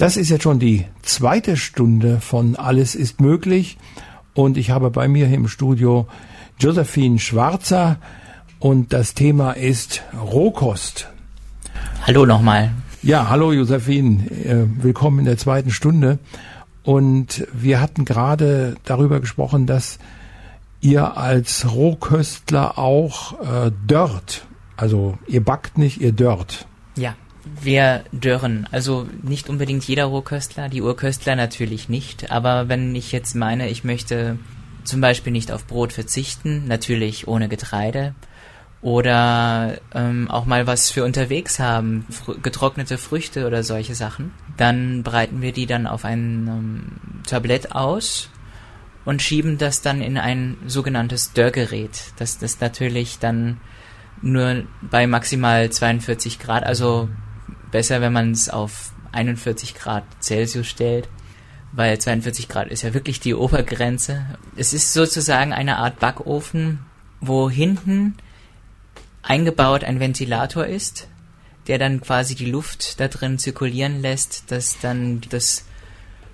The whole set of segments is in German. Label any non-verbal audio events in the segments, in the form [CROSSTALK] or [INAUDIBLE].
Das ist jetzt schon die zweite Stunde von Alles ist möglich und ich habe bei mir im Studio Josephine Schwarzer und das Thema ist Rohkost. Hallo nochmal. Ja, hallo Josephine, äh, willkommen in der zweiten Stunde. Und wir hatten gerade darüber gesprochen, dass ihr als Rohköstler auch äh, dört. Also ihr backt nicht, ihr dört. Ja, wir dörren. Also nicht unbedingt jeder Rohköstler, die Urköstler natürlich nicht. Aber wenn ich jetzt meine, ich möchte zum Beispiel nicht auf Brot verzichten, natürlich ohne Getreide, oder ähm, auch mal was für unterwegs haben, fr getrocknete Früchte oder solche Sachen, dann breiten wir die dann auf ein ähm, Tablett aus und schieben das dann in ein sogenanntes Dörrgerät. Das ist natürlich dann nur bei maximal 42 Grad, also besser, wenn man es auf 41 Grad Celsius stellt, weil 42 Grad ist ja wirklich die Obergrenze. Es ist sozusagen eine Art Backofen, wo hinten eingebaut ein Ventilator ist, der dann quasi die Luft da drin zirkulieren lässt, dass dann das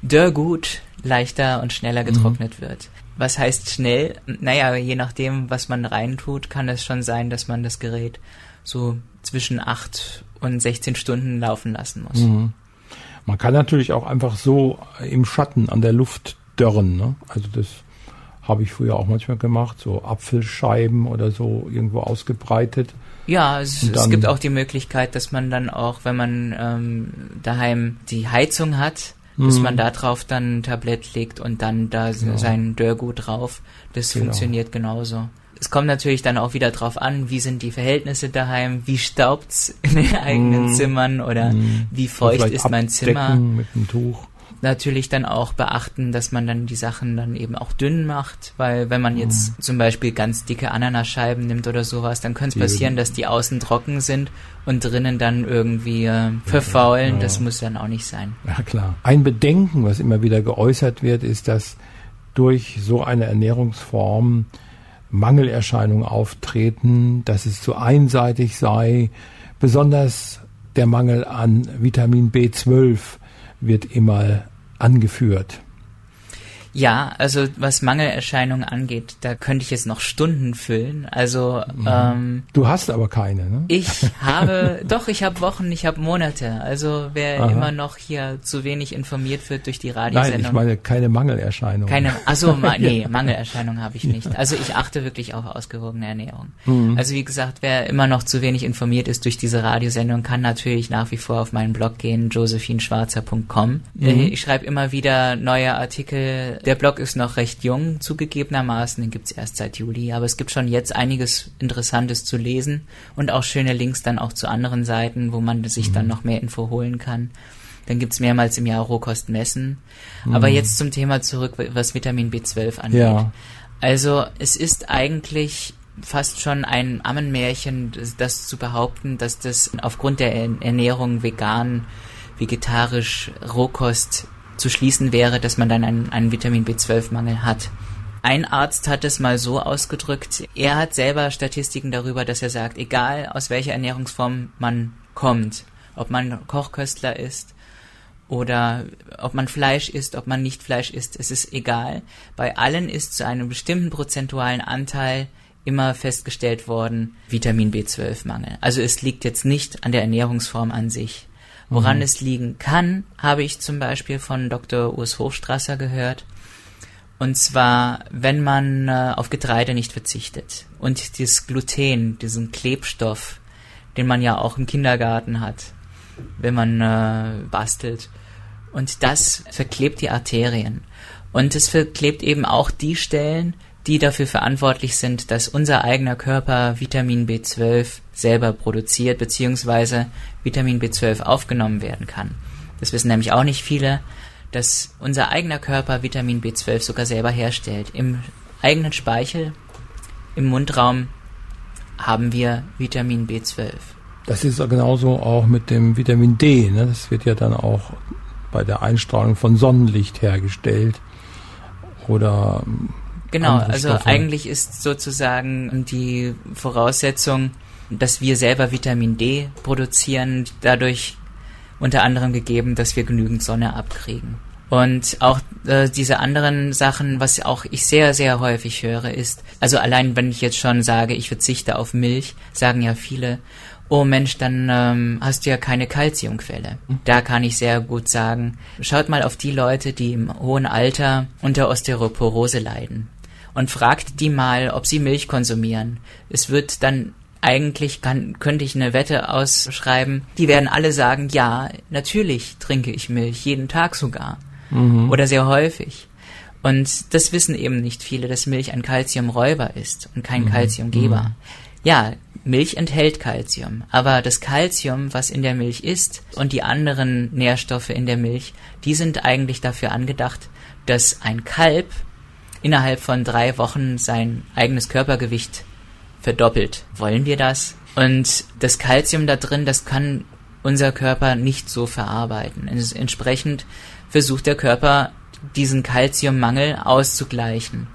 Dörrgut leichter und schneller mhm. getrocknet mhm. wird. Was heißt schnell? Naja, je nachdem, was man reintut, kann es schon sein, dass man das Gerät so zwischen 8 und 16 Stunden laufen lassen muss. Mhm. Man kann natürlich auch einfach so im Schatten an der Luft dörren. Ne? Also das habe ich früher auch manchmal gemacht, so Apfelscheiben oder so irgendwo ausgebreitet. Ja, es, es gibt auch die Möglichkeit, dass man dann auch, wenn man ähm, daheim die Heizung hat, dass man mhm. da drauf dann ein Tablett legt und dann da ja. sein Dörrgut drauf. Das genau. funktioniert genauso. Es kommt natürlich dann auch wieder drauf an, wie sind die Verhältnisse daheim, wie staubt's in den eigenen mm. Zimmern oder mm. wie feucht ist mein Zimmer. Mit einem Tuch natürlich dann auch beachten, dass man dann die Sachen dann eben auch dünn macht, weil wenn man jetzt mhm. zum Beispiel ganz dicke Ananascheiben nimmt oder sowas, dann könnte es passieren, dass die außen trocken sind und drinnen dann irgendwie äh, verfaulen. Ja. Das muss dann auch nicht sein. Ja klar. Ein Bedenken, was immer wieder geäußert wird, ist, dass durch so eine Ernährungsform Mangelerscheinungen auftreten, dass es zu einseitig sei, besonders der Mangel an Vitamin B12 wird immer angeführt. Ja, also was Mangelerscheinungen angeht, da könnte ich jetzt noch Stunden füllen. Also mhm. ähm, du hast aber keine, ne? Ich habe, doch, ich habe Wochen, ich habe Monate. Also wer Aha. immer noch hier zu wenig informiert wird durch die Radiosendung. Nein, ich meine keine Mangelerscheinungen. Keine, also [LAUGHS] nee, Mangelerscheinungen habe ich nicht. Also ich achte wirklich auf ausgewogene Ernährung. Mhm. Also wie gesagt, wer immer noch zu wenig informiert ist durch diese Radiosendung, kann natürlich nach wie vor auf meinen Blog gehen, josephineschwarzer.com. Mhm. Ich schreibe immer wieder neue Artikel der Blog ist noch recht jung, zugegebenermaßen, den gibt's erst seit Juli, aber es gibt schon jetzt einiges Interessantes zu lesen und auch schöne Links dann auch zu anderen Seiten, wo man sich mhm. dann noch mehr Info holen kann. Dann gibt's mehrmals im Jahr Rohkost messen. Mhm. Aber jetzt zum Thema zurück, was Vitamin B12 angeht. Ja. Also es ist eigentlich fast schon ein Ammenmärchen, das zu behaupten, dass das aufgrund der Ernährung vegan, vegetarisch, Rohkost zu schließen wäre, dass man dann einen, einen Vitamin B12-Mangel hat. Ein Arzt hat es mal so ausgedrückt, er hat selber Statistiken darüber, dass er sagt, egal aus welcher Ernährungsform man kommt, ob man Kochköstler ist oder ob man Fleisch isst, ob man nicht Fleisch isst, es ist egal. Bei allen ist zu einem bestimmten prozentualen Anteil immer festgestellt worden, Vitamin B12-Mangel. Also es liegt jetzt nicht an der Ernährungsform an sich. Woran mhm. es liegen kann, habe ich zum Beispiel von Dr. Urs Hochstrasser gehört. Und zwar, wenn man äh, auf Getreide nicht verzichtet und dieses Gluten, diesen Klebstoff, den man ja auch im Kindergarten hat, wenn man äh, bastelt. Und das verklebt die Arterien. Und es verklebt eben auch die Stellen, die dafür verantwortlich sind, dass unser eigener Körper Vitamin B12 selber produziert, beziehungsweise Vitamin B12 aufgenommen werden kann. Das wissen nämlich auch nicht viele, dass unser eigener Körper Vitamin B12 sogar selber herstellt. Im eigenen Speichel, im Mundraum haben wir Vitamin B12. Das ist genauso auch mit dem Vitamin D. Ne? Das wird ja dann auch bei der Einstrahlung von Sonnenlicht hergestellt. Oder Genau, also Stoffe. eigentlich ist sozusagen die Voraussetzung, dass wir selber Vitamin D produzieren. Dadurch unter anderem gegeben, dass wir genügend Sonne abkriegen. Und auch äh, diese anderen Sachen, was auch ich sehr, sehr häufig höre, ist, also allein wenn ich jetzt schon sage, ich verzichte auf Milch, sagen ja viele, oh Mensch, dann ähm, hast du ja keine Kalziumquelle. Mhm. Da kann ich sehr gut sagen, schaut mal auf die Leute, die im hohen Alter unter Osteoporose leiden und fragt die mal, ob sie Milch konsumieren. Es wird dann eigentlich kann, könnte ich eine Wette ausschreiben. Die werden alle sagen, ja, natürlich trinke ich Milch, jeden Tag sogar. Mhm. Oder sehr häufig. Und das wissen eben nicht viele, dass Milch ein Kalziumräuber ist und kein mhm. Kalziumgeber. Mhm. Ja, Milch enthält Kalzium, aber das Kalzium, was in der Milch ist und die anderen Nährstoffe in der Milch, die sind eigentlich dafür angedacht, dass ein Kalb innerhalb von drei Wochen sein eigenes Körpergewicht verdoppelt. Wollen wir das? Und das Kalzium da drin, das kann unser Körper nicht so verarbeiten. Entsprechend versucht der Körper, diesen Kalziummangel auszugleichen.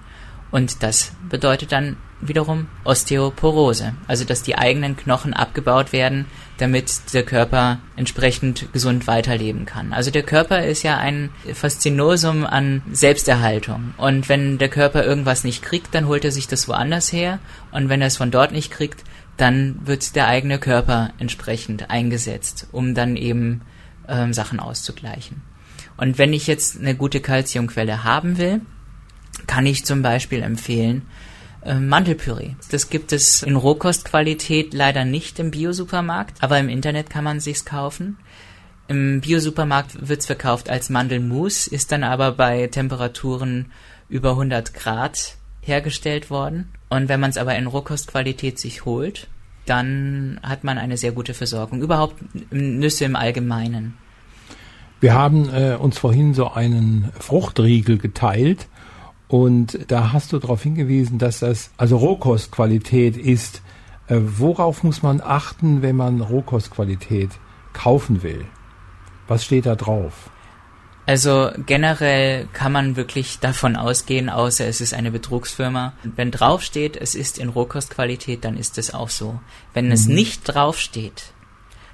Und das bedeutet dann wiederum Osteoporose, also dass die eigenen Knochen abgebaut werden, damit der Körper entsprechend gesund weiterleben kann. Also der Körper ist ja ein Faszinosum an Selbsterhaltung. Und wenn der Körper irgendwas nicht kriegt, dann holt er sich das woanders her. Und wenn er es von dort nicht kriegt, dann wird der eigene Körper entsprechend eingesetzt, um dann eben ähm, Sachen auszugleichen. Und wenn ich jetzt eine gute Kalziumquelle haben will, kann ich zum Beispiel empfehlen, Mandelpüree. Das gibt es in Rohkostqualität leider nicht im Biosupermarkt, aber im Internet kann man sich's kaufen. Im Biosupermarkt wird's verkauft als Mandelmus, ist dann aber bei Temperaturen über 100 Grad hergestellt worden. Und wenn man es aber in Rohkostqualität sich holt, dann hat man eine sehr gute Versorgung. Überhaupt Nüsse im Allgemeinen. Wir haben äh, uns vorhin so einen Fruchtriegel geteilt und da hast du darauf hingewiesen, dass das also Rohkostqualität ist. Äh, worauf muss man achten, wenn man Rohkostqualität kaufen will? Was steht da drauf? Also generell kann man wirklich davon ausgehen, außer es ist eine Betrugsfirma. Wenn draufsteht, es ist in Rohkostqualität, dann ist es auch so. Wenn mhm. es nicht draufsteht,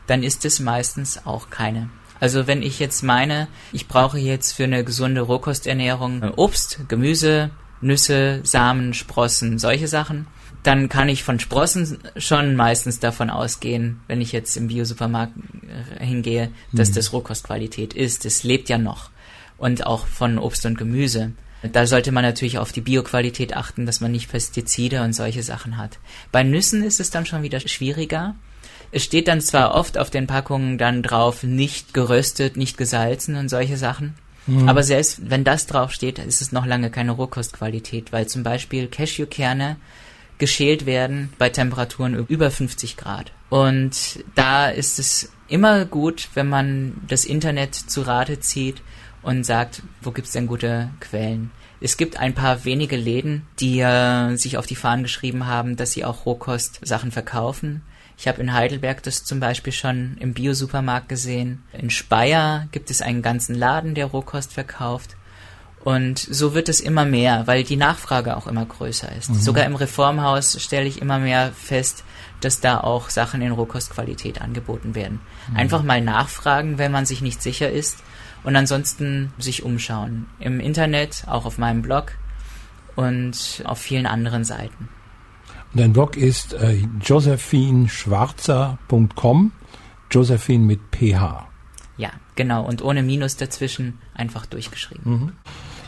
dann ist es meistens auch keine. Also wenn ich jetzt meine, ich brauche jetzt für eine gesunde Rohkosternährung äh, Obst, Gemüse, Nüsse, Samen, Sprossen, solche Sachen, dann kann ich von Sprossen schon meistens davon ausgehen, wenn ich jetzt im Biosupermarkt äh, hingehe, dass mhm. das Rohkostqualität ist. Es lebt ja noch. Und auch von Obst und Gemüse. Da sollte man natürlich auf die Bioqualität achten, dass man nicht Pestizide und solche Sachen hat. Bei Nüssen ist es dann schon wieder schwieriger, es steht dann zwar oft auf den Packungen dann drauf, nicht geröstet, nicht gesalzen und solche Sachen. Mhm. Aber selbst wenn das drauf steht, ist es noch lange keine Rohkostqualität, weil zum Beispiel Cashewkerne geschält werden bei Temperaturen über 50 Grad. Und da ist es immer gut, wenn man das Internet zu Rate zieht und sagt, wo gibt's denn gute Quellen? Es gibt ein paar wenige Läden, die äh, sich auf die Fahnen geschrieben haben, dass sie auch Rohkost-Sachen verkaufen. Ich habe in Heidelberg das zum Beispiel schon im Biosupermarkt gesehen. In Speyer gibt es einen ganzen Laden, der Rohkost verkauft. Und so wird es immer mehr, weil die Nachfrage auch immer größer ist. Mhm. Sogar im Reformhaus stelle ich immer mehr fest, dass da auch Sachen in Rohkostqualität angeboten werden. Mhm. Einfach mal nachfragen, wenn man sich nicht sicher ist und ansonsten sich umschauen. Im Internet, auch auf meinem Blog und auf vielen anderen Seiten. Dein Blog ist äh, josephineschwarzer.com, Josephine mit PH. Ja, genau. Und ohne Minus dazwischen einfach durchgeschrieben. Mhm.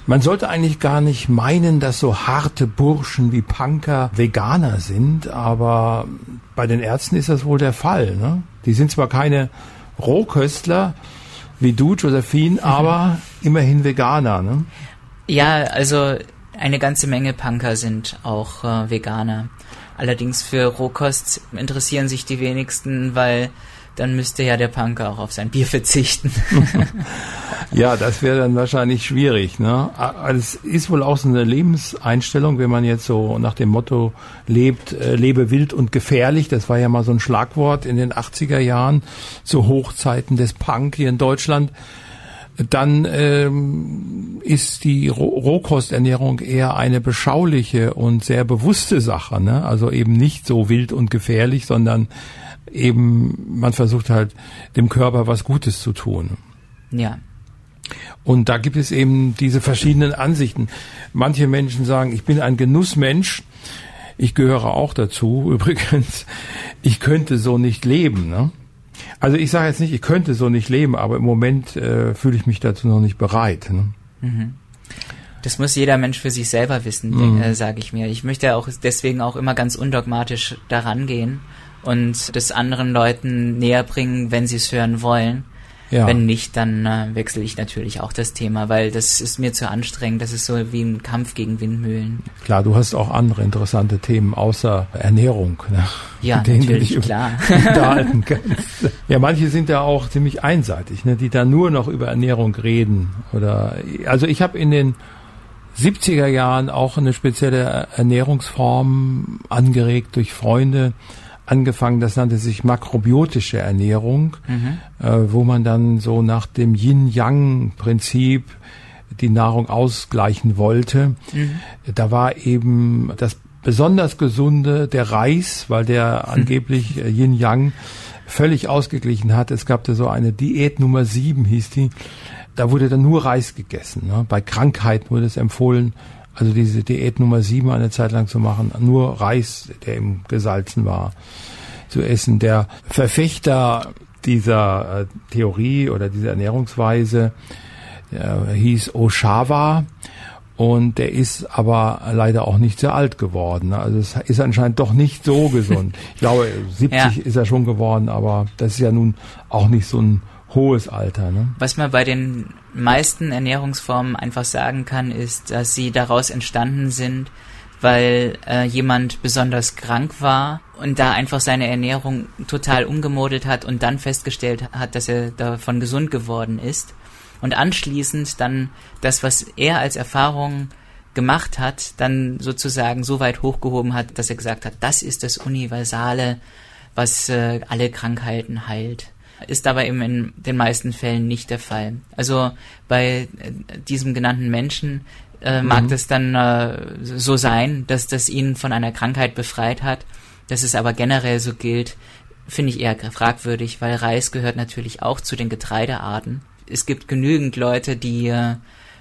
Man sollte eigentlich gar nicht meinen, dass so harte Burschen wie Punker Veganer sind, aber bei den Ärzten ist das wohl der Fall. Ne? Die sind zwar keine Rohköstler wie du, Josephine, mhm. [LAUGHS] aber immerhin Veganer. Ne? Ja, also eine ganze Menge Punker sind auch äh, Veganer. Allerdings für Rohkost interessieren sich die wenigsten, weil dann müsste ja der Punker auch auf sein Bier verzichten. [LAUGHS] ja, das wäre dann wahrscheinlich schwierig. Ne? Es ist wohl auch so eine Lebenseinstellung, wenn man jetzt so nach dem Motto lebt, äh, lebe wild und gefährlich. Das war ja mal so ein Schlagwort in den 80er Jahren zu Hochzeiten des Punk hier in Deutschland dann ähm, ist die Rohkosternährung eher eine beschauliche und sehr bewusste Sache. Ne? Also eben nicht so wild und gefährlich, sondern eben, man versucht halt dem Körper was Gutes zu tun. Ja. Und da gibt es eben diese verschiedenen Ansichten. Manche Menschen sagen, ich bin ein Genussmensch. Ich gehöre auch dazu. [LAUGHS] Übrigens, ich könnte so nicht leben. Ne? Also ich sage jetzt nicht, ich könnte so nicht leben, aber im Moment äh, fühle ich mich dazu noch nicht bereit. Ne? Mhm. Das muss jeder Mensch für sich selber wissen, mhm. äh, sage ich mir. Ich möchte auch deswegen auch immer ganz undogmatisch daran gehen und das anderen Leuten näher bringen, wenn sie es hören wollen. Ja. Wenn nicht, dann äh, wechsle ich natürlich auch das Thema, weil das ist mir zu anstrengend. Das ist so wie ein Kampf gegen Windmühlen. Klar, du hast auch andere interessante Themen außer Ernährung. Ne? Ja, natürlich, klar. [LAUGHS] Unterhalten kannst. Ja, manche sind ja auch ziemlich einseitig, ne, die da nur noch über Ernährung reden. Oder also ich habe in den 70er Jahren auch eine spezielle Ernährungsform angeregt durch Freunde angefangen, das nannte sich makrobiotische Ernährung, mhm. äh, wo man dann so nach dem Yin-Yang-Prinzip die Nahrung ausgleichen wollte. Mhm. Da war eben das besonders gesunde der Reis, weil der mhm. angeblich äh, Yin-Yang völlig ausgeglichen hat. Es gab da so eine Diät Nummer sieben hieß die. Da wurde dann nur Reis gegessen. Ne? Bei Krankheit wurde es empfohlen, also diese Diät Nummer sieben eine Zeit lang zu machen, nur Reis, der eben gesalzen war, zu essen. Der Verfechter dieser äh, Theorie oder dieser Ernährungsweise der hieß Oshawa und der ist aber leider auch nicht sehr alt geworden. Also es ist anscheinend doch nicht so gesund. Ich glaube, 70 [LAUGHS] ja. ist er schon geworden, aber das ist ja nun auch nicht so ein hohes Alter. Ne? Was man bei den meisten Ernährungsformen einfach sagen kann, ist, dass sie daraus entstanden sind, weil äh, jemand besonders krank war und da einfach seine Ernährung total umgemodelt hat und dann festgestellt hat, dass er davon gesund geworden ist. Und anschließend dann das, was er als Erfahrung gemacht hat, dann sozusagen so weit hochgehoben hat, dass er gesagt hat, das ist das Universale, was äh, alle Krankheiten heilt ist aber eben in den meisten Fällen nicht der Fall. Also bei äh, diesem genannten Menschen äh, mag mhm. das dann äh, so sein, dass das ihn von einer Krankheit befreit hat. Dass es aber generell so gilt, finde ich eher fragwürdig, weil Reis gehört natürlich auch zu den Getreidearten. Es gibt genügend Leute, die äh,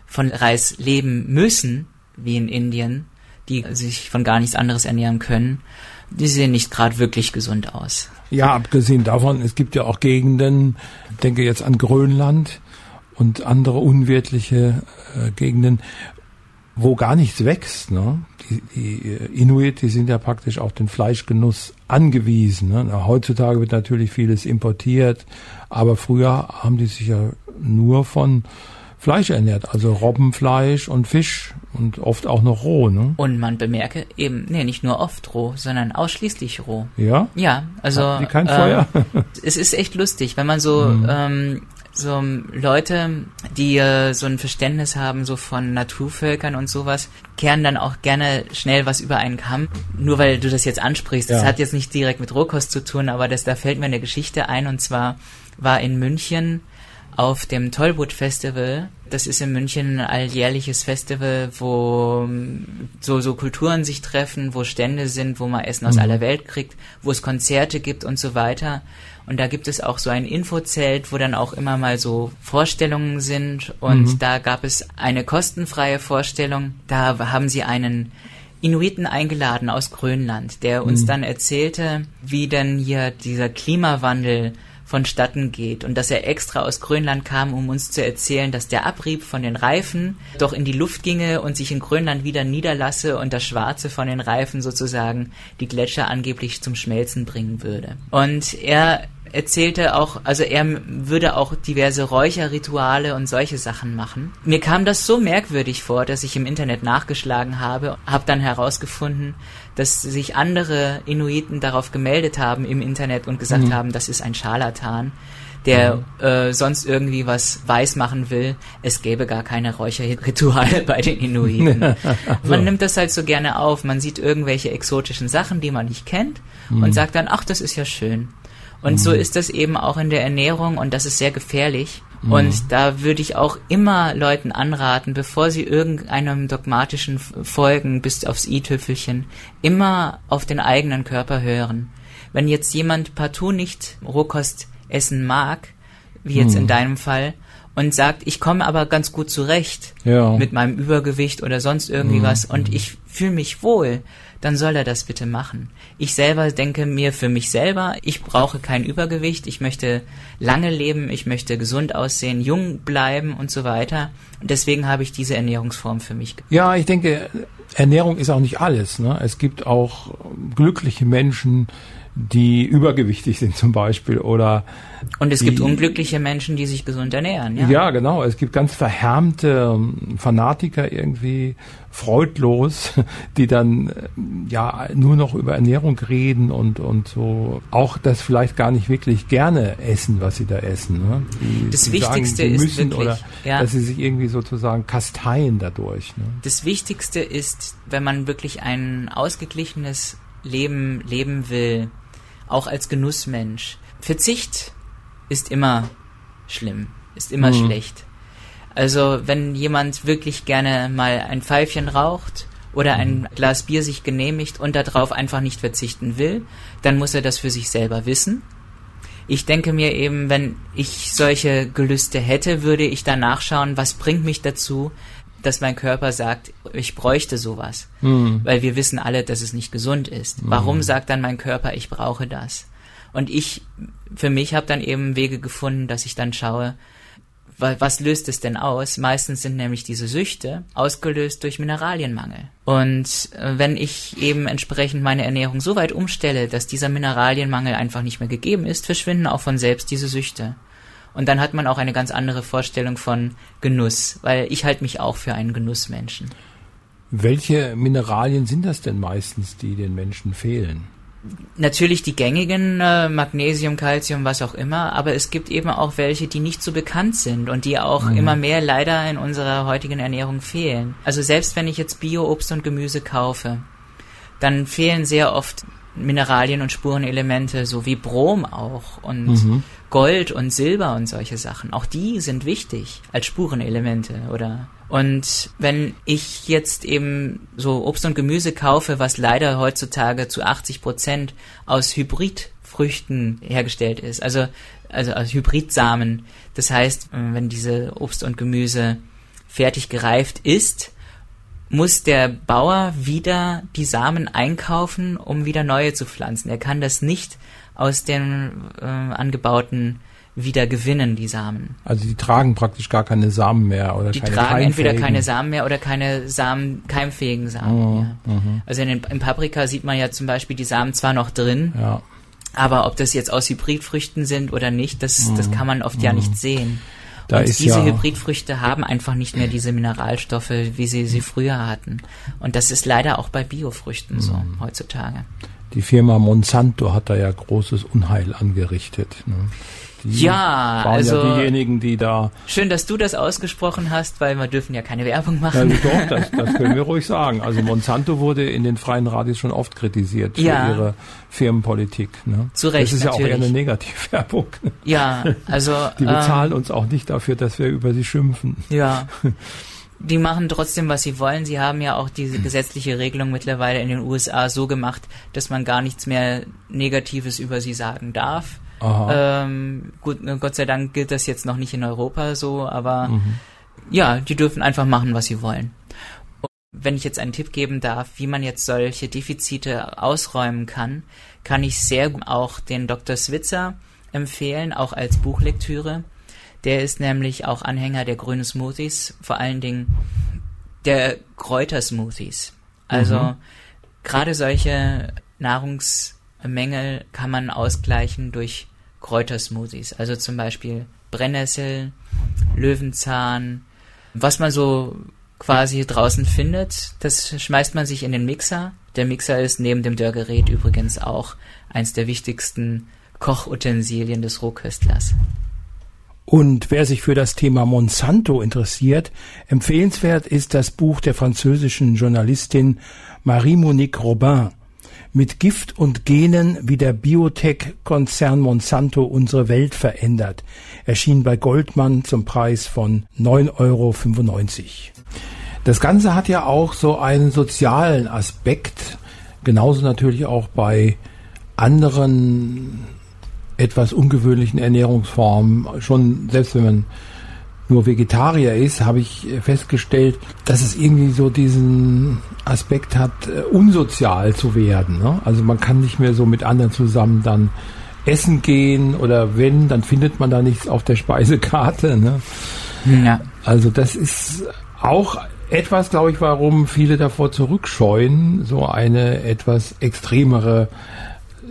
von Reis leben müssen, wie in Indien, die sich von gar nichts anderes ernähren können. Die sehen nicht gerade wirklich gesund aus. Ja, abgesehen davon, es gibt ja auch Gegenden, denke jetzt an Grönland und andere unwirtliche äh, Gegenden, wo gar nichts wächst. Ne? Die, die äh, Inuit, die sind ja praktisch auf den Fleischgenuss angewiesen. Ne? Heutzutage wird natürlich vieles importiert, aber früher haben die sich ja nur von Fleisch ernährt, also Robbenfleisch und Fisch und oft auch noch roh, ne? Und man bemerke eben, nee, nicht nur oft roh, sondern ausschließlich roh. Ja? Ja, also. Hat die kein äh, Feuer? [LAUGHS] es ist echt lustig, wenn man so, mhm. ähm, so Leute, die äh, so ein Verständnis haben, so von Naturvölkern und sowas, kehren dann auch gerne schnell was über einen Kamm. Nur weil du das jetzt ansprichst, das hat jetzt nicht direkt mit Rohkost zu tun, aber das, da fällt mir eine Geschichte ein und zwar war in München auf dem Tollwood Festival. Das ist in München ein alljährliches Festival, wo ähm, so, so Kulturen sich treffen, wo Stände sind, wo man Essen aus mhm. aller Welt kriegt, wo es Konzerte gibt und so weiter. Und da gibt es auch so ein Infozelt, wo dann auch immer mal so Vorstellungen sind. Und mhm. da gab es eine kostenfreie Vorstellung. Da haben sie einen Inuiten eingeladen aus Grönland, der uns mhm. dann erzählte, wie denn hier dieser Klimawandel vonstatten geht und dass er extra aus Grönland kam, um uns zu erzählen, dass der Abrieb von den Reifen doch in die Luft ginge und sich in Grönland wieder niederlasse und das Schwarze von den Reifen sozusagen die Gletscher angeblich zum Schmelzen bringen würde. Und er erzählte auch, also er würde auch diverse Räucherrituale und solche Sachen machen. Mir kam das so merkwürdig vor, dass ich im Internet nachgeschlagen habe, habe dann herausgefunden, dass sich andere Inuiten darauf gemeldet haben im Internet und gesagt mhm. haben, das ist ein Scharlatan, der mhm. äh, sonst irgendwie was weiß machen will. Es gäbe gar keine Räucherrituale [LAUGHS] bei den Inuiten. [LAUGHS] so. Man nimmt das halt so gerne auf. Man sieht irgendwelche exotischen Sachen, die man nicht kennt mhm. und sagt dann, ach, das ist ja schön. Und mhm. so ist das eben auch in der Ernährung und das ist sehr gefährlich. Mhm. Und da würde ich auch immer Leuten anraten, bevor sie irgendeinem dogmatischen folgen bis aufs i-Tüpfelchen, immer auf den eigenen Körper hören. Wenn jetzt jemand partout nicht Rohkost essen mag, wie jetzt in deinem Fall, und sagt, ich komme aber ganz gut zurecht ja. mit meinem Übergewicht oder sonst irgendwie hm. was und ich fühle mich wohl, dann soll er das bitte machen. Ich selber denke mir für mich selber, ich brauche kein Übergewicht, ich möchte lange leben, ich möchte gesund aussehen, jung bleiben und so weiter. Und deswegen habe ich diese Ernährungsform für mich. Ja, ich denke, Ernährung ist auch nicht alles. Ne? Es gibt auch glückliche Menschen, die übergewichtig sind zum Beispiel oder und es die, gibt unglückliche Menschen, die sich gesund ernähren. Ja, ja genau. Es gibt ganz verhärmte ähm, Fanatiker irgendwie freudlos, [LAUGHS] die dann äh, ja nur noch über Ernährung reden und und so auch das vielleicht gar nicht wirklich gerne essen, was sie da essen. Ne? Die, das die Wichtigste sagen, ist wirklich, oder ja. dass sie sich irgendwie sozusagen kasteien dadurch. Ne? Das Wichtigste ist, wenn man wirklich ein ausgeglichenes Leben leben will, auch als Genussmensch. Verzicht ist immer schlimm, ist immer mhm. schlecht. Also wenn jemand wirklich gerne mal ein Pfeifchen raucht oder ein mhm. Glas Bier sich genehmigt und darauf einfach nicht verzichten will, dann muss er das für sich selber wissen. Ich denke mir eben, wenn ich solche Gelüste hätte, würde ich da nachschauen, was bringt mich dazu, dass mein Körper sagt, ich bräuchte sowas. Mhm. Weil wir wissen alle, dass es nicht gesund ist. Mhm. Warum sagt dann mein Körper, ich brauche das? Und ich, für mich habe dann eben Wege gefunden, dass ich dann schaue, was löst es denn aus? Meistens sind nämlich diese Süchte ausgelöst durch Mineralienmangel. Und äh, wenn ich eben entsprechend meine Ernährung so weit umstelle, dass dieser Mineralienmangel einfach nicht mehr gegeben ist, verschwinden auch von selbst diese Süchte. Und dann hat man auch eine ganz andere Vorstellung von Genuss, weil ich halte mich auch für einen Genussmenschen. Welche Mineralien sind das denn meistens, die den Menschen fehlen? Natürlich die gängigen äh, Magnesium, Calcium, was auch immer, aber es gibt eben auch welche, die nicht so bekannt sind und die auch mhm. immer mehr leider in unserer heutigen Ernährung fehlen. Also selbst wenn ich jetzt Bio-Obst und Gemüse kaufe, dann fehlen sehr oft Mineralien und Spurenelemente, so wie Brom auch und mhm. Gold und Silber und solche Sachen. Auch die sind wichtig als Spurenelemente oder und wenn ich jetzt eben so Obst und Gemüse kaufe, was leider heutzutage zu 80 Prozent aus Hybridfrüchten hergestellt ist, also, also aus Hybridsamen, das heißt, wenn diese Obst und Gemüse fertig gereift ist, muss der Bauer wieder die Samen einkaufen, um wieder neue zu pflanzen. Er kann das nicht aus den äh, angebauten wieder gewinnen, die Samen. Also die tragen praktisch gar keine Samen mehr oder die keine tragen entweder keine Samen mehr oder keine Samen, keimfähigen Samen. Oh. Mhm. Also in den, im Paprika sieht man ja zum Beispiel die Samen zwar noch drin, ja. aber ob das jetzt aus Hybridfrüchten sind oder nicht, das, mhm. das kann man oft mhm. ja nicht sehen. Da und diese ja Hybridfrüchte haben einfach nicht mehr diese Mineralstoffe, wie sie sie früher hatten. Und das ist leider auch bei Biofrüchten mhm. so heutzutage. Die Firma Monsanto hat da ja großes Unheil angerichtet. Ne? Die ja, waren also ja diejenigen, die da. Schön, dass du das ausgesprochen hast, weil wir dürfen ja keine Werbung machen. Also doch, das, das [LAUGHS] können wir ruhig sagen. Also Monsanto wurde in den freien Radios schon oft kritisiert für ja. ihre Firmenpolitik. Ne? Zu Recht. Das ist natürlich. ja auch eher eine Negativwerbung. Ja, also. Die bezahlen ähm, uns auch nicht dafür, dass wir über sie schimpfen. Ja. [LAUGHS] die machen trotzdem, was sie wollen. Sie haben ja auch diese gesetzliche Regelung mittlerweile in den USA so gemacht, dass man gar nichts mehr Negatives über sie sagen darf. Ähm, gut, Gott sei Dank gilt das jetzt noch nicht in Europa so, aber mhm. ja, die dürfen einfach machen, was sie wollen. Und wenn ich jetzt einen Tipp geben darf, wie man jetzt solche Defizite ausräumen kann, kann ich sehr auch den Dr. Switzer empfehlen, auch als Buchlektüre. Der ist nämlich auch Anhänger der grünen Smoothies, vor allen Dingen der Kräutersmoothies. Also mhm. gerade solche Nahrungsmängel kann man ausgleichen durch Kräutersmoothies. Also zum Beispiel Brennnessel, Löwenzahn, was man so quasi draußen findet, das schmeißt man sich in den Mixer. Der Mixer ist neben dem Dörrgerät übrigens auch eins der wichtigsten Kochutensilien des Rohköstlers. Und wer sich für das Thema Monsanto interessiert, empfehlenswert ist das Buch der französischen Journalistin Marie-Monique Robin mit Gift und Genen, wie der Biotech-Konzern Monsanto unsere Welt verändert, erschien bei Goldman zum Preis von 9,95 Euro. Das Ganze hat ja auch so einen sozialen Aspekt, genauso natürlich auch bei anderen etwas ungewöhnlichen Ernährungsformen, schon selbst wenn man nur Vegetarier ist, habe ich festgestellt, dass es irgendwie so diesen Aspekt hat, äh, unsozial zu werden. Ne? Also man kann nicht mehr so mit anderen zusammen dann essen gehen oder wenn, dann findet man da nichts auf der Speisekarte. Ne? Ja. Also das ist auch etwas, glaube ich, warum viele davor zurückscheuen, so eine etwas extremere,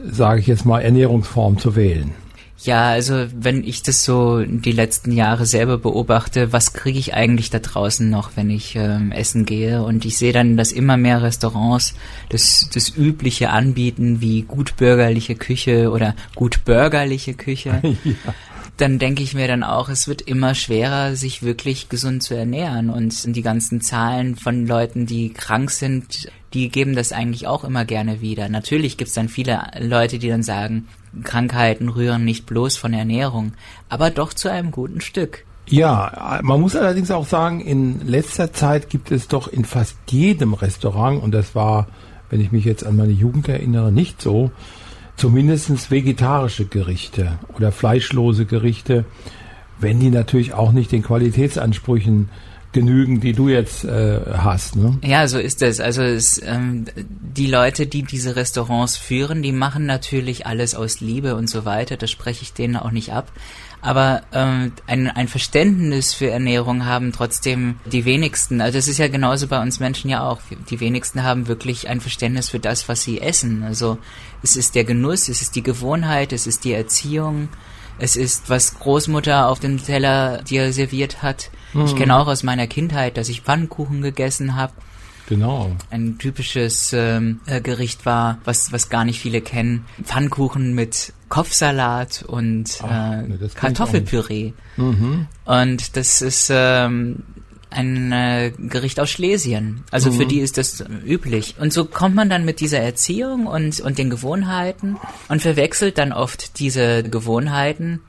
sage ich jetzt mal, Ernährungsform zu wählen. Ja, also wenn ich das so die letzten Jahre selber beobachte, was kriege ich eigentlich da draußen noch, wenn ich ähm, essen gehe? Und ich sehe dann, dass immer mehr Restaurants das, das Übliche anbieten, wie gutbürgerliche Küche oder gutbürgerliche Küche. [LAUGHS] ja. Dann denke ich mir dann auch, es wird immer schwerer, sich wirklich gesund zu ernähren. Und die ganzen Zahlen von Leuten, die krank sind, die geben das eigentlich auch immer gerne wieder. Natürlich gibt es dann viele Leute, die dann sagen, Krankheiten rühren nicht bloß von Ernährung, aber doch zu einem guten Stück. Ja, man muss allerdings auch sagen, in letzter Zeit gibt es doch in fast jedem Restaurant, und das war, wenn ich mich jetzt an meine Jugend erinnere, nicht so, zumindest vegetarische Gerichte oder fleischlose Gerichte, wenn die natürlich auch nicht den Qualitätsansprüchen genügen, die du jetzt äh, hast. Ne? Ja, so ist es. Also es, ähm, die Leute, die diese Restaurants führen, die machen natürlich alles aus Liebe und so weiter. Das spreche ich denen auch nicht ab. Aber ähm, ein, ein Verständnis für Ernährung haben trotzdem die wenigsten. Also es ist ja genauso bei uns Menschen ja auch. Die wenigsten haben wirklich ein Verständnis für das, was sie essen. Also es ist der Genuss, es ist die Gewohnheit, es ist die Erziehung. Es ist, was Großmutter auf dem Teller dir serviert hat. Mhm. Ich kenne auch aus meiner Kindheit, dass ich Pfannkuchen gegessen habe. Genau. Ein typisches ähm, äh, Gericht war, was, was gar nicht viele kennen. Pfannkuchen mit Kopfsalat und Ach, äh, nee, Kartoffelpüree. Mhm. Und das ist ähm, ein äh, Gericht aus Schlesien. Also mhm. für die ist das üblich. Und so kommt man dann mit dieser Erziehung und, und den Gewohnheiten und verwechselt dann oft diese Gewohnheiten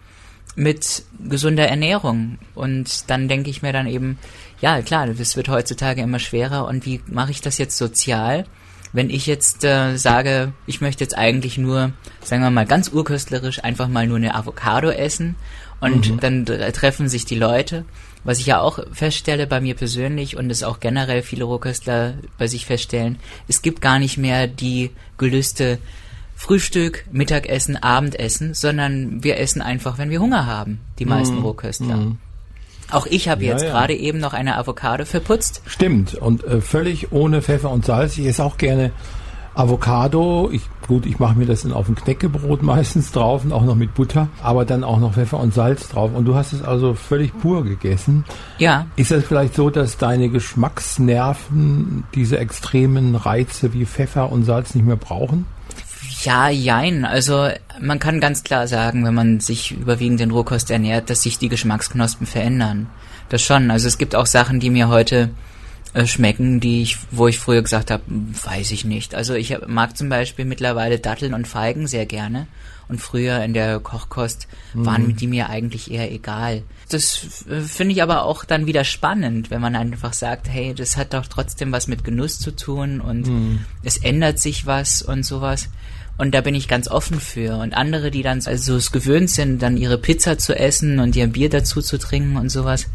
mit gesunder Ernährung. Und dann denke ich mir dann eben, ja klar, das wird heutzutage immer schwerer. Und wie mache ich das jetzt sozial? Wenn ich jetzt äh, sage, ich möchte jetzt eigentlich nur, sagen wir mal ganz urköstlerisch, einfach mal nur eine Avocado essen und mhm. dann treffen sich die Leute was ich ja auch feststelle bei mir persönlich und es auch generell viele Rohköstler bei sich feststellen, es gibt gar nicht mehr die Gelüste Frühstück, Mittagessen, Abendessen, sondern wir essen einfach, wenn wir Hunger haben, die meisten mm, Rohköstler. Mm. Auch ich habe ja, jetzt ja. gerade eben noch eine Avocado verputzt. Stimmt und äh, völlig ohne Pfeffer und Salz. Ich esse auch gerne Avocado, ich, gut, ich mache mir das dann auf ein Knäckebrot [LAUGHS] meistens drauf und auch noch mit Butter, aber dann auch noch Pfeffer und Salz drauf. Und du hast es also völlig pur gegessen. Ja. Ist es vielleicht so, dass deine Geschmacksnerven diese extremen Reize wie Pfeffer und Salz nicht mehr brauchen? Ja, jein. Also man kann ganz klar sagen, wenn man sich überwiegend in Rohkost ernährt, dass sich die Geschmacksknospen verändern. Das schon. Also es gibt auch Sachen, die mir heute schmecken, die ich, wo ich früher gesagt habe, weiß ich nicht. Also ich mag zum Beispiel mittlerweile Datteln und Feigen sehr gerne. Und früher in der Kochkost mhm. waren die mir eigentlich eher egal. Das äh, finde ich aber auch dann wieder spannend, wenn man einfach sagt, hey, das hat doch trotzdem was mit Genuss zu tun und mhm. es ändert sich was und sowas. Und da bin ich ganz offen für. Und andere, die dann also es gewöhnt sind, dann ihre Pizza zu essen und ihr Bier dazu zu trinken und sowas,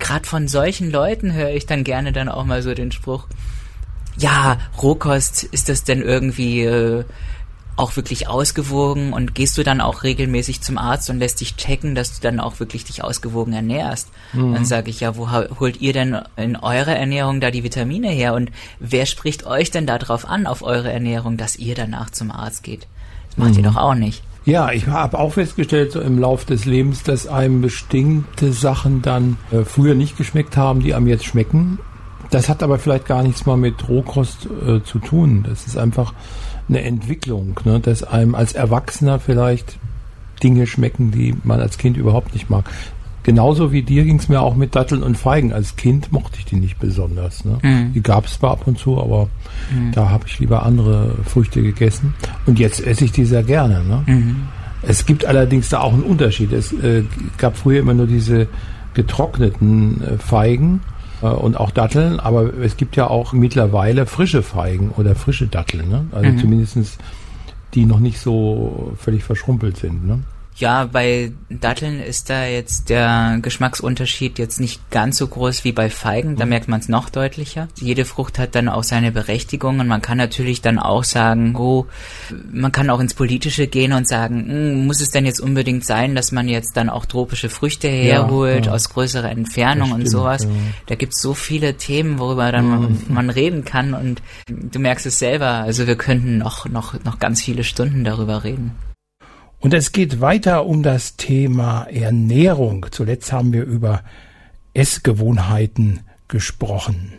gerade von solchen Leuten höre ich dann gerne dann auch mal so den Spruch, ja, Rohkost, ist das denn irgendwie äh, auch wirklich ausgewogen und gehst du dann auch regelmäßig zum Arzt und lässt dich checken, dass du dann auch wirklich dich ausgewogen ernährst? Mhm. Dann sage ich ja, wo holt ihr denn in eurer Ernährung da die Vitamine her und wer spricht euch denn darauf an, auf eure Ernährung, dass ihr danach zum Arzt geht? Das macht mhm. ihr doch auch nicht. Ja, ich habe auch festgestellt so im Lauf des Lebens, dass einem bestimmte Sachen dann äh, früher nicht geschmeckt haben, die einem jetzt schmecken. Das hat aber vielleicht gar nichts mal mit Rohkost äh, zu tun. Das ist einfach eine Entwicklung, ne? dass einem als Erwachsener vielleicht Dinge schmecken, die man als Kind überhaupt nicht mag. Genauso wie dir ging es mir auch mit Datteln und Feigen. Als Kind mochte ich die nicht besonders. Ne? Mhm. Die gab es zwar ab und zu, aber mhm. da habe ich lieber andere Früchte gegessen. Und jetzt esse ich die sehr gerne. Ne? Mhm. Es gibt allerdings da auch einen Unterschied. Es äh, gab früher immer nur diese getrockneten äh, Feigen äh, und auch Datteln, aber es gibt ja auch mittlerweile frische Feigen oder frische Datteln. Ne? Also mhm. zumindestens die noch nicht so völlig verschrumpelt sind. Ne? Ja, bei Datteln ist da jetzt der Geschmacksunterschied jetzt nicht ganz so groß wie bei Feigen. Da mhm. merkt man es noch deutlicher. Jede Frucht hat dann auch seine Berechtigung und man kann natürlich dann auch sagen, oh, man kann auch ins Politische gehen und sagen, hm, muss es denn jetzt unbedingt sein, dass man jetzt dann auch tropische Früchte herholt ja, ja. aus größerer Entfernung stimmt, und sowas. Ja. Da gibt's so viele Themen, worüber dann man, mhm. man reden kann und du merkst es selber. Also wir könnten noch, noch, noch ganz viele Stunden darüber reden. Und es geht weiter um das Thema Ernährung. Zuletzt haben wir über Essgewohnheiten gesprochen.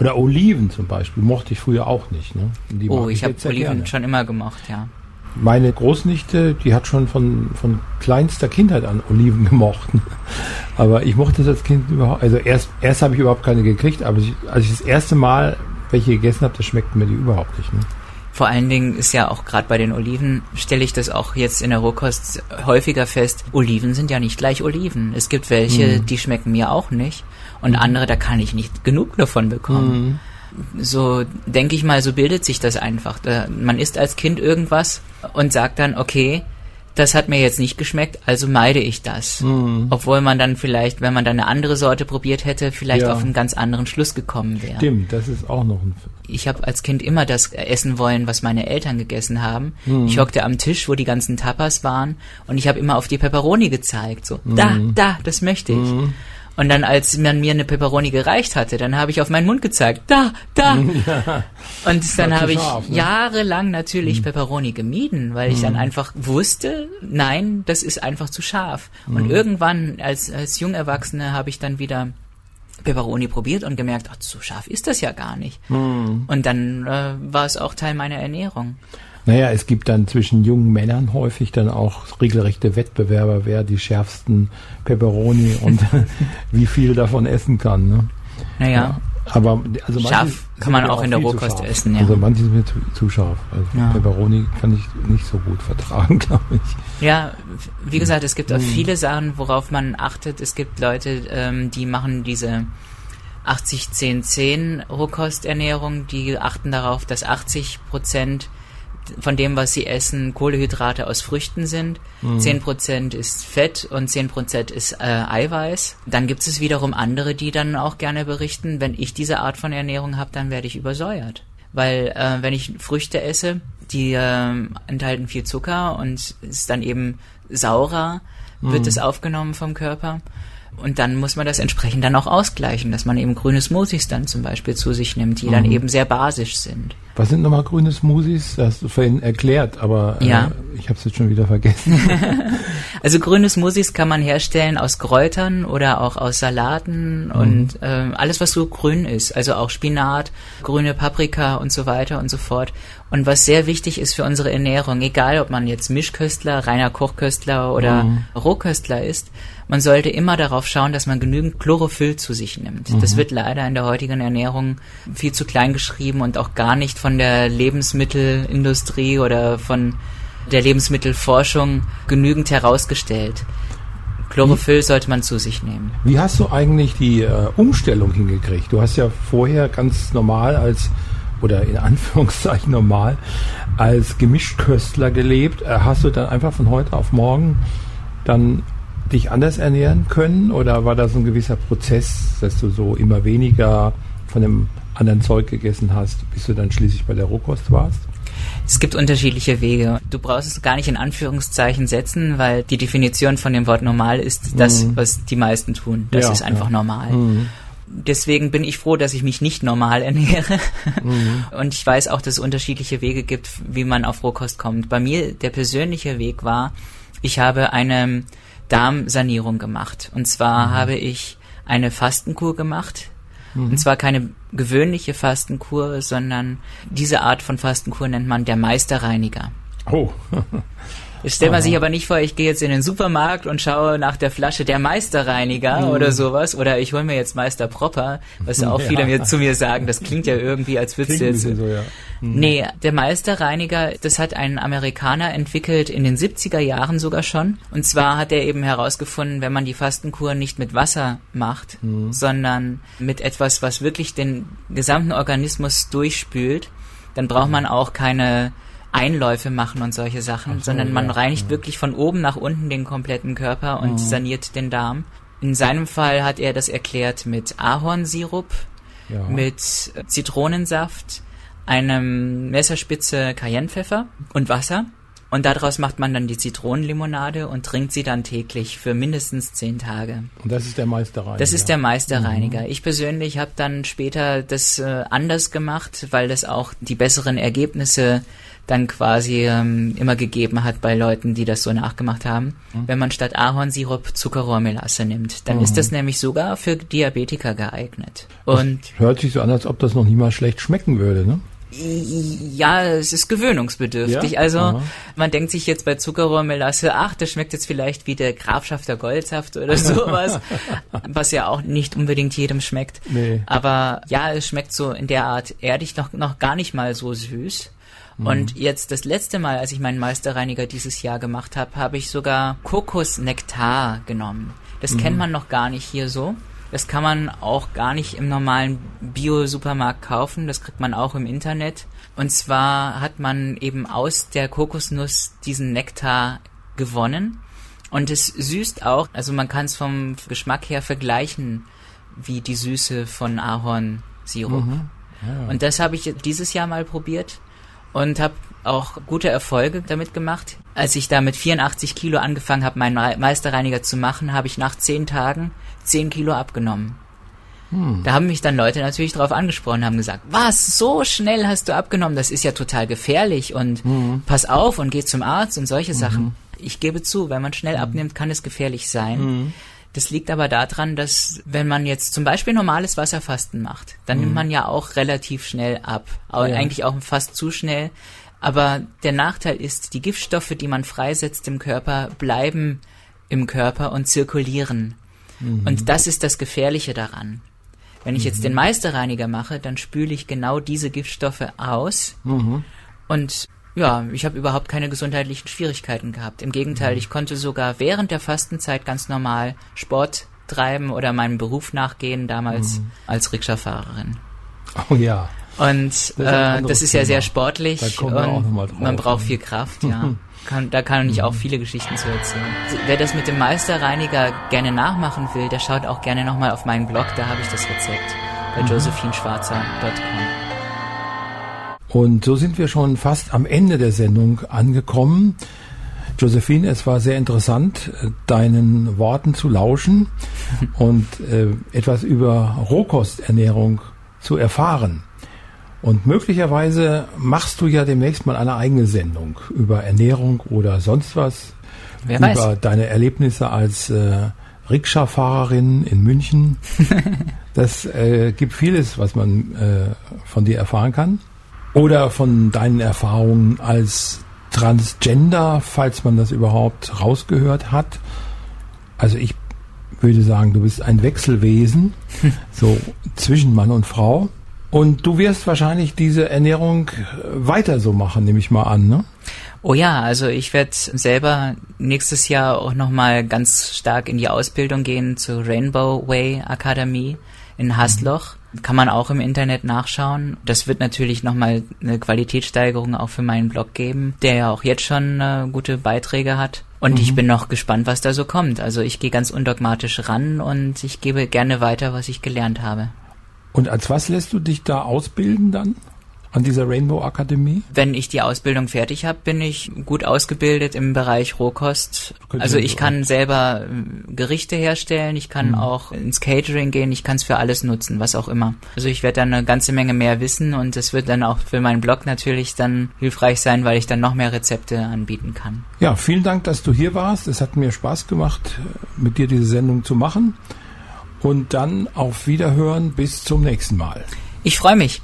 Oder Oliven zum Beispiel mochte ich früher auch nicht. Ne? oh, ich, ich habe Oliven gerne. schon immer gemacht, ja. Meine Großnichte, die hat schon von, von kleinster Kindheit an Oliven [LAUGHS] gemocht. Aber ich mochte das als Kind überhaupt. Also erst, erst habe ich überhaupt keine gekriegt, aber als ich das erste Mal welche gegessen habe, das schmeckten mir die überhaupt nicht. Ne? Vor allen Dingen ist ja auch gerade bei den Oliven, stelle ich das auch jetzt in der Rohkost häufiger fest, Oliven sind ja nicht gleich Oliven. Es gibt welche, mhm. die schmecken mir auch nicht und andere, da kann ich nicht genug davon bekommen. Mhm. So denke ich mal, so bildet sich das einfach. Man isst als Kind irgendwas und sagt dann, okay, das hat mir jetzt nicht geschmeckt, also meide ich das. Mhm. Obwohl man dann vielleicht, wenn man dann eine andere Sorte probiert hätte, vielleicht ja. auf einen ganz anderen Schluss gekommen wäre. Stimmt, das ist auch noch ein. Ich habe als Kind immer das essen wollen, was meine Eltern gegessen haben. Mhm. Ich hockte am Tisch, wo die ganzen Tapas waren, und ich habe immer auf die Peperoni gezeigt. So, mhm. da, da, das möchte ich. Und dann, als man mir eine Peperoni gereicht hatte, dann habe ich auf meinen Mund gezeigt, da, da. [LAUGHS] Ja, und dann habe ich scharf, ne? jahrelang natürlich mhm. Peperoni gemieden, weil ich mhm. dann einfach wusste, nein, das ist einfach zu scharf. Mhm. Und irgendwann, als, als Jungerwachsene, habe ich dann wieder Peperoni probiert und gemerkt, ach, so scharf ist das ja gar nicht. Mhm. Und dann äh, war es auch Teil meiner Ernährung. Naja, es gibt dann zwischen jungen Männern häufig dann auch regelrechte Wettbewerber, wer die schärfsten Peperoni [LAUGHS] und [LAUGHS] wie viel davon essen kann. Ne? Naja. Ja, aber also scharf kann man auch, auch in der Rohkost essen, ja. Also manche sind mir zu, zu scharf. Also ja. Peperoni kann ich nicht so gut vertragen, [LAUGHS] glaube ich. Ja, wie gesagt, es gibt auch hm. viele Sachen, worauf man achtet. Es gibt Leute, ähm, die machen diese 80-10-10 Rohkosternährung, die achten darauf, dass 80 Prozent von dem, was sie essen, Kohlehydrate aus Früchten sind. Mhm. 10% ist Fett und 10% ist äh, Eiweiß. Dann gibt es wiederum andere, die dann auch gerne berichten, wenn ich diese Art von Ernährung habe, dann werde ich übersäuert. Weil äh, wenn ich Früchte esse, die äh, enthalten viel Zucker und ist dann eben saurer, wird mhm. es aufgenommen vom Körper. Und dann muss man das entsprechend dann auch ausgleichen, dass man eben grüne Smoothies dann zum Beispiel zu sich nimmt, die mhm. dann eben sehr basisch sind. Was sind nochmal grüne Smoothies? Das hast du vorhin erklärt, aber äh, ja. Ich habe es jetzt schon wieder vergessen. [LAUGHS] also grüne Smoothies kann man herstellen aus Kräutern oder auch aus Salaten mhm. und äh, alles, was so grün ist. Also auch Spinat, grüne Paprika und so weiter und so fort. Und was sehr wichtig ist für unsere Ernährung, egal ob man jetzt Mischköstler, reiner Kochköstler oder mhm. Rohköstler ist, man sollte immer darauf schauen, dass man genügend Chlorophyll zu sich nimmt. Mhm. Das wird leider in der heutigen Ernährung viel zu klein geschrieben und auch gar nicht von der Lebensmittelindustrie oder von der Lebensmittelforschung genügend herausgestellt. Chlorophyll sollte man zu sich nehmen. Wie hast du eigentlich die äh, Umstellung hingekriegt? Du hast ja vorher ganz normal als oder in [LAUGHS] Anführungszeichen normal als Gemischköstler gelebt. Äh, hast du dann einfach von heute auf morgen dann dich anders ernähren können oder war das ein gewisser Prozess, dass du so immer weniger von dem anderen Zeug gegessen hast, bis du dann schließlich bei der Rohkost warst? Es gibt unterschiedliche Wege. Du brauchst es gar nicht in Anführungszeichen setzen, weil die Definition von dem Wort normal ist das, mhm. was die meisten tun. Das ja, ist einfach ja. normal. Mhm. Deswegen bin ich froh, dass ich mich nicht normal [LAUGHS] ernähre. Mhm. Und ich weiß auch, dass es unterschiedliche Wege gibt, wie man auf Rohkost kommt. Bei mir der persönliche Weg war, ich habe eine Darmsanierung gemacht. Und zwar mhm. habe ich eine Fastenkur gemacht. Mhm. Und zwar keine gewöhnliche Fastenkur, sondern diese Art von Fastenkur nennt man der Meisterreiniger. Oh. [LAUGHS] Stellt man sich aber nicht vor, ich gehe jetzt in den Supermarkt und schaue nach der Flasche der Meisterreiniger mhm. oder sowas. Oder ich hole mir jetzt Meister Proper, was auch [LAUGHS] viele ja. mir, zu mir sagen. Das klingt ja irgendwie, als würdest du jetzt. So, ja. mhm. Nee, der Meisterreiniger, das hat ein Amerikaner entwickelt in den 70er Jahren sogar schon. Und zwar hat er eben herausgefunden, wenn man die Fastenkur nicht mit Wasser macht, mhm. sondern mit etwas, was wirklich den gesamten Organismus durchspült, dann braucht man auch keine Einläufe machen und solche Sachen, so, sondern man ja, reinigt ja. wirklich von oben nach unten den kompletten Körper und mhm. saniert den Darm. In seinem Fall hat er das erklärt mit Ahornsirup, ja. mit Zitronensaft, einem Messerspitze Cayennepfeffer und Wasser. Und daraus macht man dann die Zitronenlimonade und trinkt sie dann täglich für mindestens zehn Tage. Und das ist der Meisterreiniger. Das ist der Meisterreiniger. Mhm. Ich persönlich habe dann später das äh, anders gemacht, weil das auch die besseren Ergebnisse dann quasi ähm, immer gegeben hat bei Leuten, die das so nachgemacht haben. Mhm. Wenn man statt Ahornsirup Zuckerrohrmelasse nimmt, dann mhm. ist das nämlich sogar für Diabetiker geeignet. Und das hört sich so an, als ob das noch nie mal schlecht schmecken würde, ne? Ja, es ist gewöhnungsbedürftig. Ja? Also Aha. man denkt sich jetzt bei Zuckerrohrmelasse, ach, das schmeckt jetzt vielleicht wie der Grafschafter Goldsaft oder [LAUGHS] sowas, was ja auch nicht unbedingt jedem schmeckt. Nee. Aber ja, es schmeckt so in der Art erdig noch, noch gar nicht mal so süß. Mhm. Und jetzt das letzte Mal, als ich meinen Meisterreiniger dieses Jahr gemacht habe, habe ich sogar Kokosnektar genommen. Das mhm. kennt man noch gar nicht hier so. Das kann man auch gar nicht im normalen Bio-Supermarkt kaufen. Das kriegt man auch im Internet. Und zwar hat man eben aus der Kokosnuss diesen Nektar gewonnen. Und es süßt auch, also man kann es vom Geschmack her vergleichen, wie die Süße von Ahornsirup. Mhm. Ja. Und das habe ich dieses Jahr mal probiert und habe auch gute Erfolge damit gemacht. Als ich da mit 84 Kilo angefangen habe, meinen Meisterreiniger zu machen, habe ich nach zehn Tagen 10 Kilo abgenommen. Hm. Da haben mich dann Leute natürlich darauf angesprochen, haben gesagt, was, so schnell hast du abgenommen, das ist ja total gefährlich und hm. pass auf und geh zum Arzt und solche mhm. Sachen. Ich gebe zu, wenn man schnell mhm. abnimmt, kann es gefährlich sein. Mhm. Das liegt aber daran, dass wenn man jetzt zum Beispiel normales Wasserfasten macht, dann nimmt man ja auch relativ schnell ab. Ja. Eigentlich auch fast zu schnell. Aber der Nachteil ist, die Giftstoffe, die man freisetzt im Körper, bleiben im Körper und zirkulieren. Mhm. Und das ist das Gefährliche daran. Wenn ich jetzt den mhm. Meisterreiniger mache, dann spüle ich genau diese Giftstoffe aus. Mhm. Und ja, ich habe überhaupt keine gesundheitlichen Schwierigkeiten gehabt. Im Gegenteil, mhm. ich konnte sogar während der Fastenzeit ganz normal Sport treiben oder meinem Beruf nachgehen, damals mhm. als Rikscha-Fahrerin. Oh ja. Und das ist, äh, das ist ja sehr sportlich und man braucht viel Kraft, ja. [LAUGHS] Kann, da kann ich auch mhm. viele Geschichten zu erzählen. Wer das mit dem Meisterreiniger gerne nachmachen will, der schaut auch gerne nochmal auf meinen Blog, da habe ich das Rezept bei mhm. josephineschwarzer.com. Und so sind wir schon fast am Ende der Sendung angekommen. Josephine, es war sehr interessant, deinen Worten zu lauschen [LAUGHS] und äh, etwas über Rohkosternährung zu erfahren. Und möglicherweise machst du ja demnächst mal eine eigene Sendung über Ernährung oder sonst was. Wer über weiß. deine Erlebnisse als äh, Rikscha-Fahrerin in München. [LAUGHS] das äh, gibt vieles, was man äh, von dir erfahren kann. Oder von deinen Erfahrungen als Transgender, falls man das überhaupt rausgehört hat. Also ich würde sagen, du bist ein Wechselwesen, [LAUGHS] so zwischen Mann und Frau. Und du wirst wahrscheinlich diese Ernährung weiter so machen, nehme ich mal an, ne? Oh ja, also ich werde selber nächstes Jahr auch nochmal ganz stark in die Ausbildung gehen zur Rainbow Way Akademie in Hasloch. Kann man auch im Internet nachschauen. Das wird natürlich nochmal eine Qualitätssteigerung auch für meinen Blog geben, der ja auch jetzt schon äh, gute Beiträge hat. Und mhm. ich bin noch gespannt, was da so kommt. Also ich gehe ganz undogmatisch ran und ich gebe gerne weiter, was ich gelernt habe. Und als was lässt du dich da ausbilden dann? An dieser Rainbow Akademie? Wenn ich die Ausbildung fertig habe, bin ich gut ausgebildet im Bereich Rohkost. Also ich kann selber äh, Gerichte herstellen, ich kann mhm. auch ins Catering gehen, ich kann es für alles nutzen, was auch immer. Also ich werde dann eine ganze Menge mehr wissen und es wird dann auch für meinen Blog natürlich dann hilfreich sein, weil ich dann noch mehr Rezepte anbieten kann. Ja, vielen Dank, dass du hier warst. Es hat mir Spaß gemacht, mit dir diese Sendung zu machen und dann auf Wiederhören bis zum nächsten Mal. Ich freue mich.